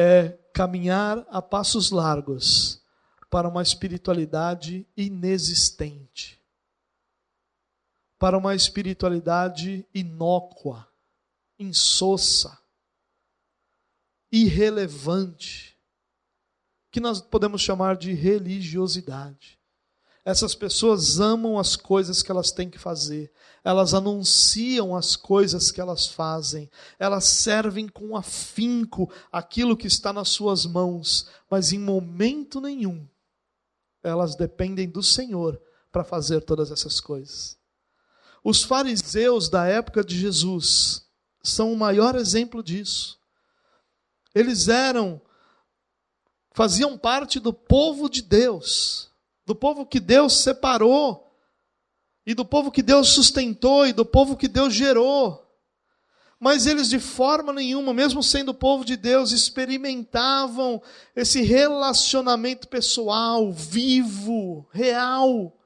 é caminhar a passos largos para uma espiritualidade inexistente, para uma espiritualidade inócua, insossa, irrelevante, que nós podemos chamar de religiosidade. Essas pessoas amam as coisas que elas têm que fazer, elas anunciam as coisas que elas fazem, elas servem com afinco aquilo que está nas suas mãos, mas em momento nenhum elas dependem do Senhor para fazer todas essas coisas. Os fariseus da época de Jesus são o maior exemplo disso. Eles eram, faziam parte do povo de Deus, do povo que Deus separou e do povo que Deus sustentou e do povo que Deus gerou. Mas eles, de forma nenhuma, mesmo sendo povo de Deus, experimentavam esse relacionamento pessoal, vivo, real.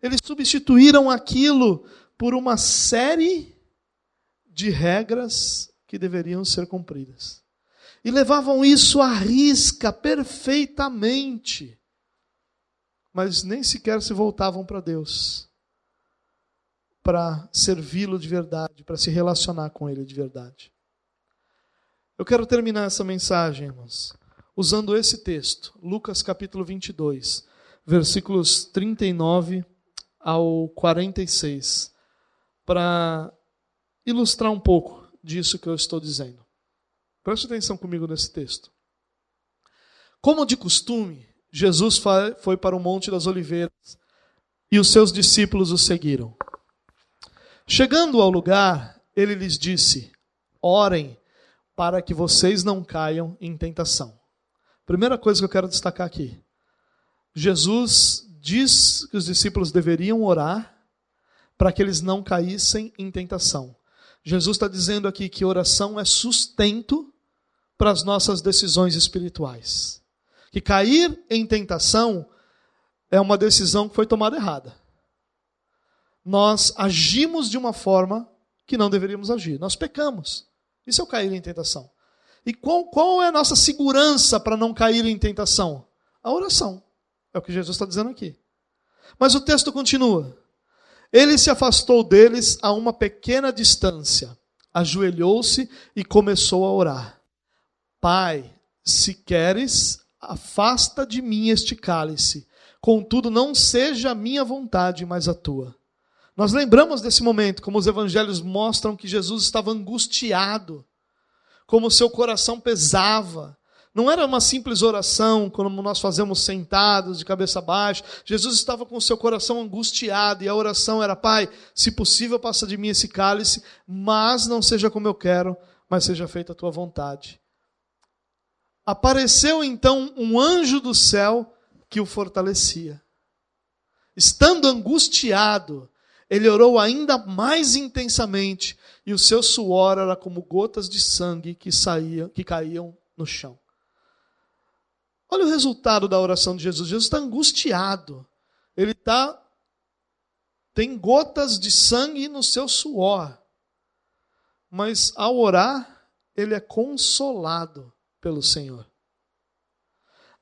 Eles substituíram aquilo por uma série de regras que deveriam ser cumpridas. E levavam isso à risca perfeitamente. Mas nem sequer se voltavam para Deus para servi-lo de verdade, para se relacionar com ele de verdade. Eu quero terminar essa mensagem, irmãos, usando esse texto, Lucas capítulo 22, versículos 39 ao 46, para ilustrar um pouco disso que eu estou dizendo. Preste atenção comigo nesse texto. Como de costume, Jesus foi para o Monte das Oliveiras e os seus discípulos o seguiram. Chegando ao lugar, ele lhes disse: Orem para que vocês não caiam em tentação. Primeira coisa que eu quero destacar aqui. Jesus diz que os discípulos deveriam orar para que eles não caíssem em tentação. Jesus está dizendo aqui que oração é sustento para as nossas decisões espirituais. Que cair em tentação é uma decisão que foi tomada errada nós agimos de uma forma que não deveríamos agir. Nós pecamos. Isso é o cair em tentação. E qual, qual é a nossa segurança para não cair em tentação? A oração. É o que Jesus está dizendo aqui. Mas o texto continua. Ele se afastou deles a uma pequena distância, ajoelhou-se e começou a orar. Pai, se queres, afasta de mim este cálice. Contudo, não seja a minha vontade, mas a tua. Nós lembramos desse momento, como os evangelhos mostram que Jesus estava angustiado, como seu coração pesava. Não era uma simples oração, como nós fazemos sentados, de cabeça baixa. Jesus estava com o seu coração angustiado, e a oração era: Pai, se possível, passa de mim esse cálice, mas não seja como eu quero, mas seja feita a tua vontade. Apareceu então um anjo do céu que o fortalecia. Estando angustiado, ele orou ainda mais intensamente, e o seu suor era como gotas de sangue que saíam, que caíam no chão. Olha o resultado da oração de Jesus. Jesus está angustiado. Ele está tem gotas de sangue no seu suor. Mas ao orar, ele é consolado pelo Senhor.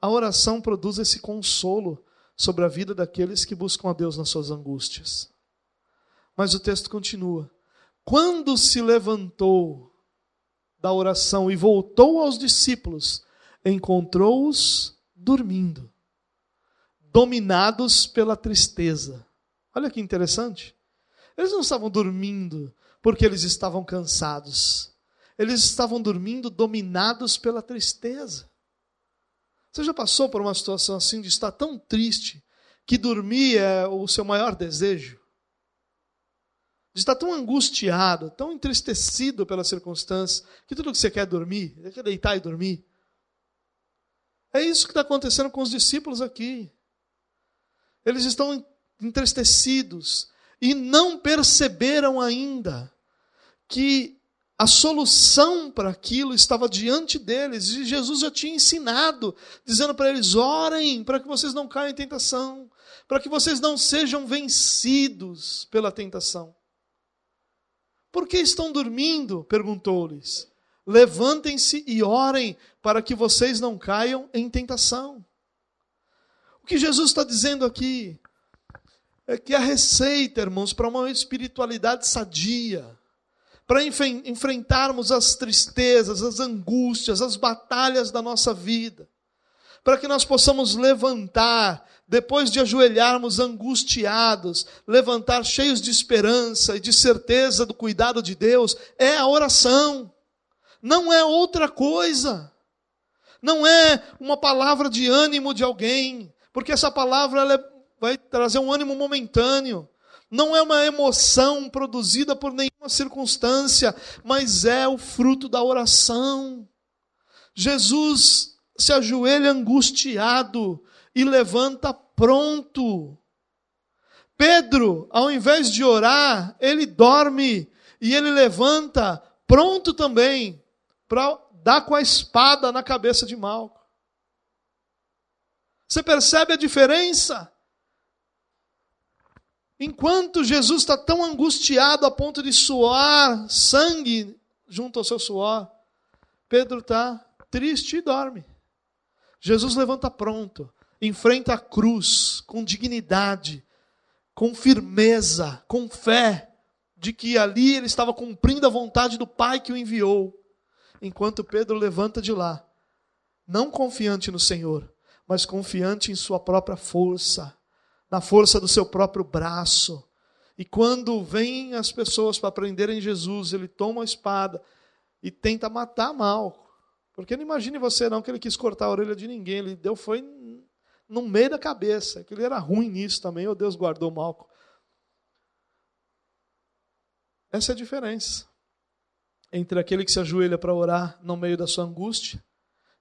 A oração produz esse consolo sobre a vida daqueles que buscam a Deus nas suas angústias. Mas o texto continua. Quando se levantou da oração e voltou aos discípulos, encontrou-os dormindo, dominados pela tristeza. Olha que interessante. Eles não estavam dormindo porque eles estavam cansados. Eles estavam dormindo dominados pela tristeza. Você já passou por uma situação assim de estar tão triste que dormir é o seu maior desejo? De estar tão angustiado, tão entristecido pela circunstância, que tudo que você quer é dormir, é quer deitar e dormir. É isso que está acontecendo com os discípulos aqui. Eles estão entristecidos e não perceberam ainda que a solução para aquilo estava diante deles e Jesus já tinha ensinado, dizendo para eles: orem para que vocês não caiam em tentação, para que vocês não sejam vencidos pela tentação. Por que estão dormindo? perguntou-lhes. Levantem-se e orem para que vocês não caiam em tentação. O que Jesus está dizendo aqui é que a receita, irmãos, para uma espiritualidade sadia, para enfrentarmos as tristezas, as angústias, as batalhas da nossa vida, para que nós possamos levantar, depois de ajoelharmos angustiados, levantar cheios de esperança e de certeza do cuidado de Deus, é a oração, não é outra coisa, não é uma palavra de ânimo de alguém, porque essa palavra é, vai trazer um ânimo momentâneo não é uma emoção produzida por nenhuma circunstância, mas é o fruto da oração. Jesus se ajoelha angustiado e levanta pronto. Pedro, ao invés de orar, ele dorme e ele levanta pronto também para dar com a espada na cabeça de Malco. Você percebe a diferença? Enquanto Jesus está tão angustiado a ponto de suar sangue junto ao seu suor, Pedro está triste e dorme. Jesus levanta pronto, enfrenta a cruz com dignidade, com firmeza, com fé, de que ali ele estava cumprindo a vontade do Pai que o enviou. Enquanto Pedro levanta de lá, não confiante no Senhor, mas confiante em sua própria força, na força do seu próprio braço. E quando vêm as pessoas para prenderem Jesus, ele toma a espada e tenta matar Malco. Porque não imagine você não que ele quis cortar a orelha de ninguém, ele deu foi no meio da cabeça, que ele era ruim nisso também, oh Deus guardou Malco. Essa é a diferença entre aquele que se ajoelha para orar no meio da sua angústia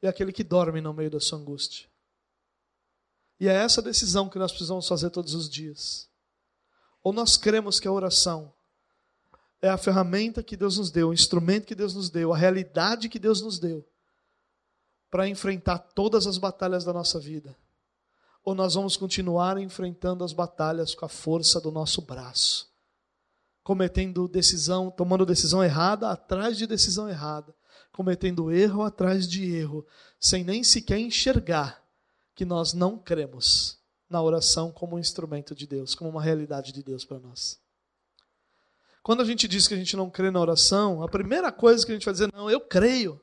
e aquele que dorme no meio da sua angústia. E é essa decisão que nós precisamos fazer todos os dias. Ou nós cremos que a oração é a ferramenta que Deus nos deu, o instrumento que Deus nos deu, a realidade que Deus nos deu para enfrentar todas as batalhas da nossa vida. Ou nós vamos continuar enfrentando as batalhas com a força do nosso braço, cometendo decisão, tomando decisão errada atrás de decisão errada, cometendo erro atrás de erro, sem nem sequer enxergar que nós não cremos na oração como um instrumento de Deus, como uma realidade de Deus para nós. Quando a gente diz que a gente não crê na oração, a primeira coisa que a gente vai dizer, não, eu creio.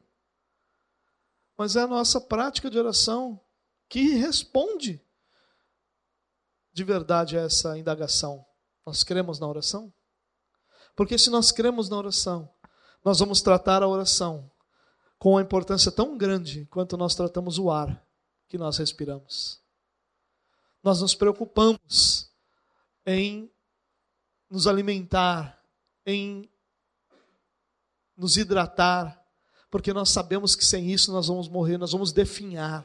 Mas é a nossa prática de oração que responde de verdade essa indagação. Nós cremos na oração? Porque se nós cremos na oração, nós vamos tratar a oração com uma importância tão grande quanto nós tratamos o ar que nós respiramos. Nós nos preocupamos em nos alimentar, em nos hidratar, porque nós sabemos que sem isso nós vamos morrer, nós vamos definhar.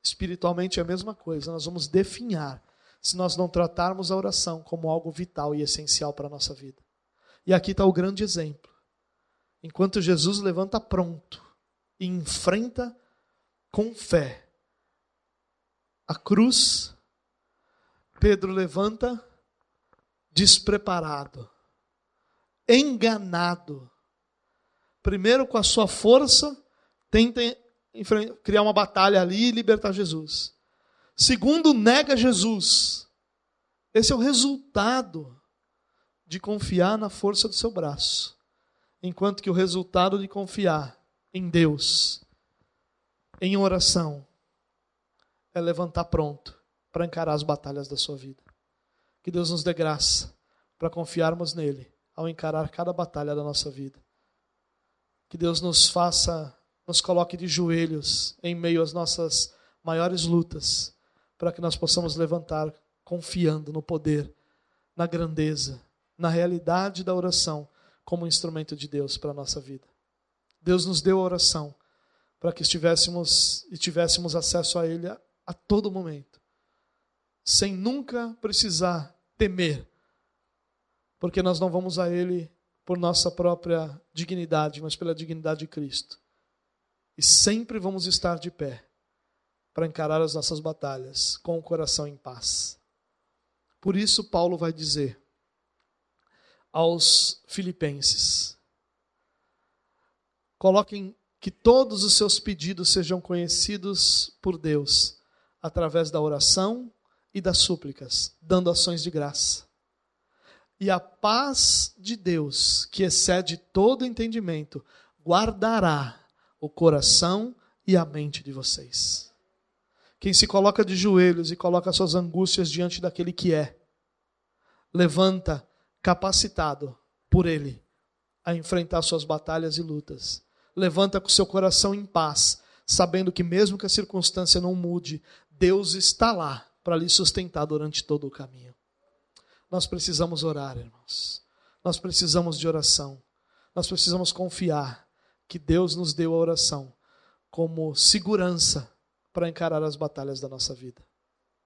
Espiritualmente é a mesma coisa, nós vamos definhar se nós não tratarmos a oração como algo vital e essencial para a nossa vida. E aqui está o grande exemplo. Enquanto Jesus levanta pronto e enfrenta com fé a cruz, Pedro levanta despreparado, enganado. Primeiro, com a sua força, tenta criar uma batalha ali e libertar Jesus. Segundo, nega Jesus. Esse é o resultado de confiar na força do seu braço. Enquanto que o resultado de confiar em Deus, em oração, é levantar pronto para encarar as batalhas da sua vida. Que Deus nos dê graça para confiarmos nele ao encarar cada batalha da nossa vida. Que Deus nos faça nos coloque de joelhos em meio às nossas maiores lutas, para que nós possamos levantar confiando no poder, na grandeza, na realidade da oração como instrumento de Deus para a nossa vida. Deus nos deu a oração para que estivéssemos e tivéssemos acesso a Ele a, a todo momento, sem nunca precisar temer, porque nós não vamos a Ele por nossa própria dignidade, mas pela dignidade de Cristo. E sempre vamos estar de pé para encarar as nossas batalhas com o coração em paz. Por isso, Paulo vai dizer aos Filipenses: coloquem que todos os seus pedidos sejam conhecidos por Deus através da oração e das súplicas, dando ações de graça. E a paz de Deus, que excede todo entendimento, guardará o coração e a mente de vocês. Quem se coloca de joelhos e coloca suas angústias diante daquele que é, levanta capacitado por ele a enfrentar suas batalhas e lutas. Levanta com seu coração em paz, sabendo que mesmo que a circunstância não mude, Deus está lá para lhe sustentar durante todo o caminho. Nós precisamos orar, irmãos. Nós precisamos de oração. Nós precisamos confiar que Deus nos deu a oração como segurança para encarar as batalhas da nossa vida.